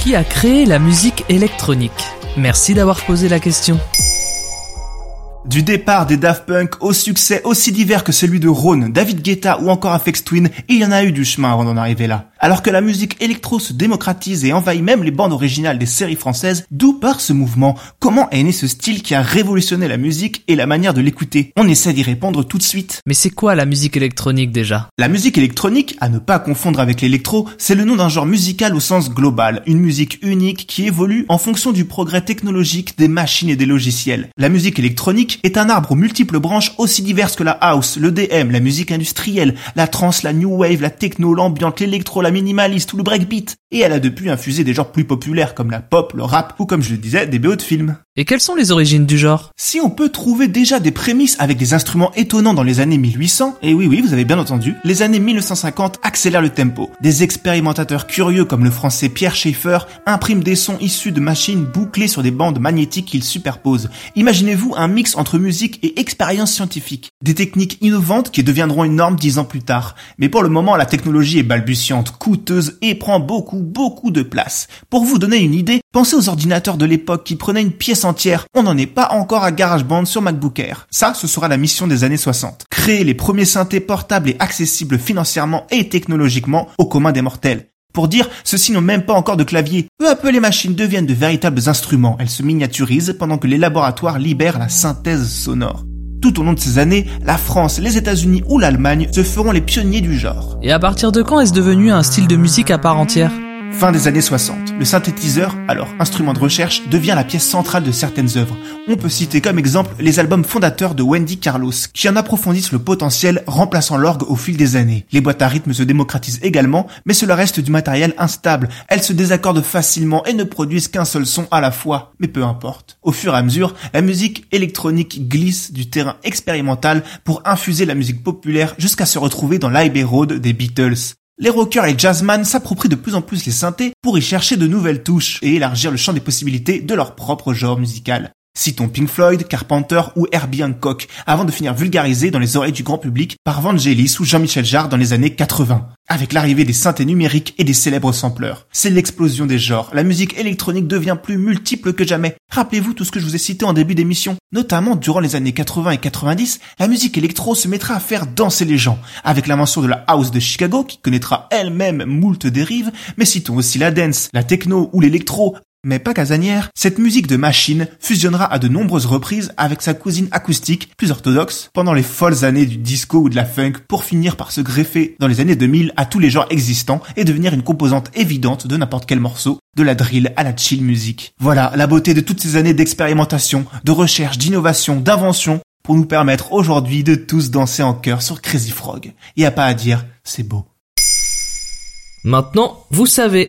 Qui a créé la musique électronique Merci d'avoir posé la question. Du départ des Daft Punk au succès aussi divers que celui de Rhône, David Guetta ou encore Afex Twin, il y en a eu du chemin avant d'en arriver là. Alors que la musique électro se démocratise et envahit même les bandes originales des séries françaises, d'où part ce mouvement? Comment est né ce style qui a révolutionné la musique et la manière de l'écouter? On essaie d'y répondre tout de suite. Mais c'est quoi la musique électronique déjà? La musique électronique, à ne pas confondre avec l'électro, c'est le nom d'un genre musical au sens global, une musique unique qui évolue en fonction du progrès technologique des machines et des logiciels. La musique électronique est un arbre aux multiples branches aussi diverses que la house, le DM, la musique industrielle, la trance, la new wave, la techno, l'ambiante, l'électro, la minimaliste ou le breakbeat. Et elle a depuis infusé des genres plus populaires comme la pop, le rap ou comme je le disais, des BO de films. Et quelles sont les origines du genre? Si on peut trouver déjà des prémices avec des instruments étonnants dans les années 1800, et oui oui, vous avez bien entendu, les années 1950 accélèrent le tempo. Des expérimentateurs curieux comme le français Pierre Schaeffer impriment des sons issus de machines bouclées sur des bandes magnétiques qu'ils superposent. Imaginez-vous un mix entre musique et expérience scientifique. Des techniques innovantes qui deviendront une norme dix ans plus tard. Mais pour le moment, la technologie est balbutiante, coûteuse et prend beaucoup, beaucoup de place. Pour vous donner une idée, pensez aux ordinateurs de l'époque qui prenaient une pièce On n'en est pas encore à GarageBand sur MacBook Air. Ça, ce sera la mission des années 60. Créer les premiers synthés portables et accessibles financièrement et technologiquement au commun des mortels. Pour dire, ceux-ci n'ont même pas encore de clavier. Peu à peu, les machines deviennent de véritables instruments. Elles se miniaturisent pendant que les laboratoires libèrent la synthèse sonore. Tout au long de ces années, la France, les États-Unis ou l'Allemagne se feront les pionniers du genre. Et à partir de quand est-ce devenu un style de musique à part entière? Fin des années 60, le synthétiseur, alors instrument de recherche, devient la pièce centrale de certaines œuvres. On peut citer comme exemple les albums fondateurs de Wendy Carlos, qui en approfondissent le potentiel, remplaçant l'orgue au fil des années. Les boîtes à rythme se démocratisent également, mais cela reste du matériel instable. Elles se désaccordent facilement et ne produisent qu'un seul son à la fois. Mais peu importe. Au fur et à mesure, la musique électronique glisse du terrain expérimental pour infuser la musique populaire jusqu'à se retrouver dans l'Abbey Road des Beatles. Les rockers et jazzman s'approprient de plus en plus les synthés pour y chercher de nouvelles touches et élargir le champ des possibilités de leur propre genre musical. Citons Pink Floyd, Carpenter ou Herbie Hancock, avant de finir vulgarisé dans les oreilles du grand public par Vangelis ou Jean-Michel Jarre dans les années 80. Avec l'arrivée des synthés numériques et des célèbres sampleurs. C'est l'explosion des genres. La musique électronique devient plus multiple que jamais. Rappelez-vous tout ce que je vous ai cité en début d'émission. Notamment durant les années 80 et 90, la musique électro se mettra à faire danser les gens. Avec l'invention de la house de Chicago, qui connaîtra elle-même moult dérives, mais citons aussi la dance, la techno ou l'électro, mais pas casanière, cette musique de machine fusionnera à de nombreuses reprises avec sa cousine acoustique, plus orthodoxe, pendant les folles années du disco ou de la funk pour finir par se greffer dans les années 2000 à tous les genres existants et devenir une composante évidente de n'importe quel morceau, de la drill à la chill music. Voilà la beauté de toutes ces années d'expérimentation, de recherche, d'innovation, d'invention pour nous permettre aujourd'hui de tous danser en chœur sur Crazy Frog. Y a pas à dire, c'est beau. Maintenant, vous savez.